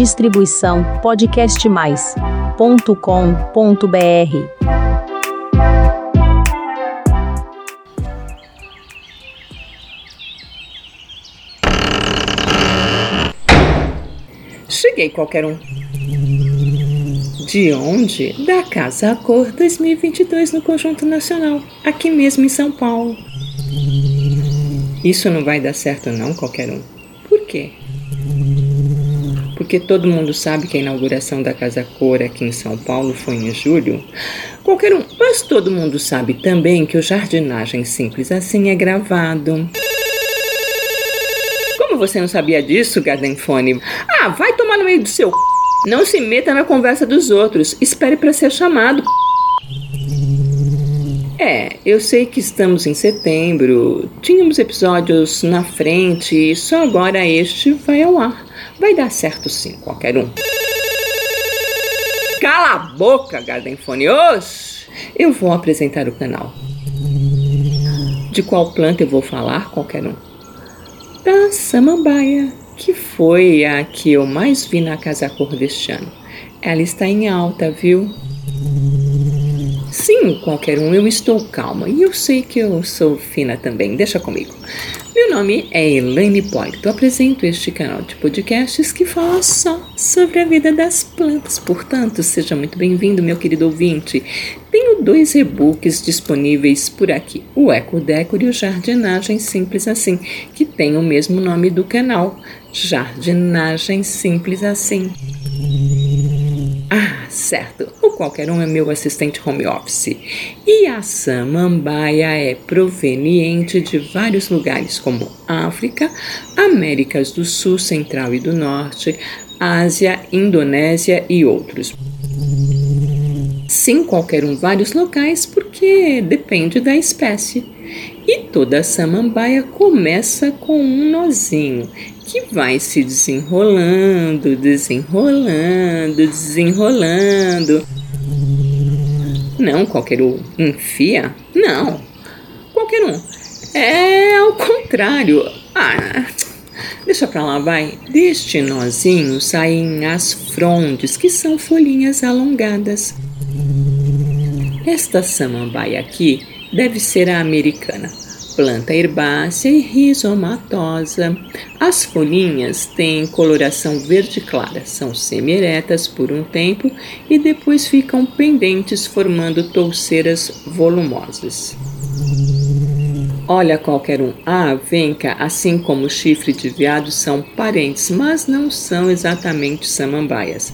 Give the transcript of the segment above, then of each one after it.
Distribuição podcastmais.com.br. Cheguei qualquer um. De onde? Da Casa Cor 2022 no Conjunto Nacional, aqui mesmo em São Paulo. Isso não vai dar certo não, qualquer um. Por quê? Porque todo mundo sabe que a inauguração da Casa Cor aqui em São Paulo foi em julho. Qualquer um, mas todo mundo sabe também que o Jardinagem Simples Assim é gravado. Como você não sabia disso, Gardenfone? Ah, vai tomar no meio do seu c... Não se meta na conversa dos outros. Espere para ser chamado. É, eu sei que estamos em setembro, tínhamos episódios na frente e só agora este vai ao ar. Vai dar certo sim, qualquer um. Cala a boca, Gardenfone! Oxi! Eu vou apresentar o canal. De qual planta eu vou falar, qualquer um? Da samambaia que foi a que eu mais vi na Casa Cor deste ano. Ela está em alta, viu? Sim, qualquer um, eu estou calma e eu sei que eu sou fina também, deixa comigo. Meu nome é Elaine Polito. Apresento este canal de podcasts que fala só sobre a vida das plantas. Portanto, seja muito bem-vindo, meu querido ouvinte. Tenho dois e-books disponíveis por aqui: o Eco Decor e o Jardinagem Simples Assim, que tem o mesmo nome do canal: Jardinagem Simples Assim. Certo. O qualquer um é meu assistente home office. E a samambaia é proveniente de vários lugares, como África, Américas do Sul, Central e do Norte, Ásia, Indonésia e outros. Sim, qualquer um, vários locais, porque depende da espécie. E toda samambaia começa com um nozinho que vai se desenrolando, desenrolando, desenrolando. Não, qualquer um enfia? Não, qualquer um. É ao contrário. Ah, deixa pra lá, vai. Deste nozinho saem as frondes, que são folhinhas alongadas. Esta samambaia aqui deve ser a americana planta herbácea e rizomatosa. As folhinhas têm coloração verde clara, são semi-eretas por um tempo e depois ficam pendentes, formando touceiras volumosas. Olha qualquer um. A avenca, assim como o chifre de veado, são parentes, mas não são exatamente samambaias.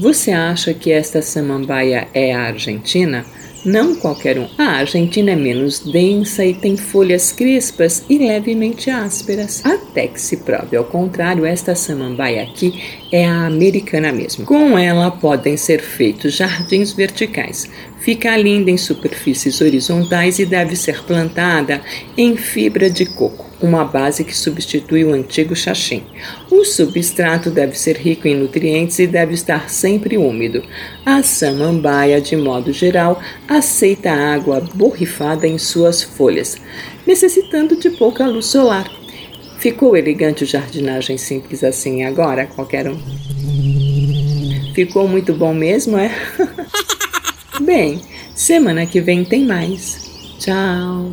Você acha que esta samambaia é a argentina? Não qualquer um. A Argentina é menos densa e tem folhas crespas e levemente ásperas. Até que se prove ao contrário, esta samambaia aqui é a americana mesmo. Com ela podem ser feitos jardins verticais. Fica linda em superfícies horizontais e deve ser plantada em fibra de coco uma base que substitui o antigo xaxim. O substrato deve ser rico em nutrientes e deve estar sempre úmido. A samambaia, de modo geral, aceita água borrifada em suas folhas, necessitando de pouca luz solar. Ficou elegante o jardinagem simples assim agora, qualquer um? Ficou muito bom mesmo, é? Bem, semana que vem tem mais. Tchau.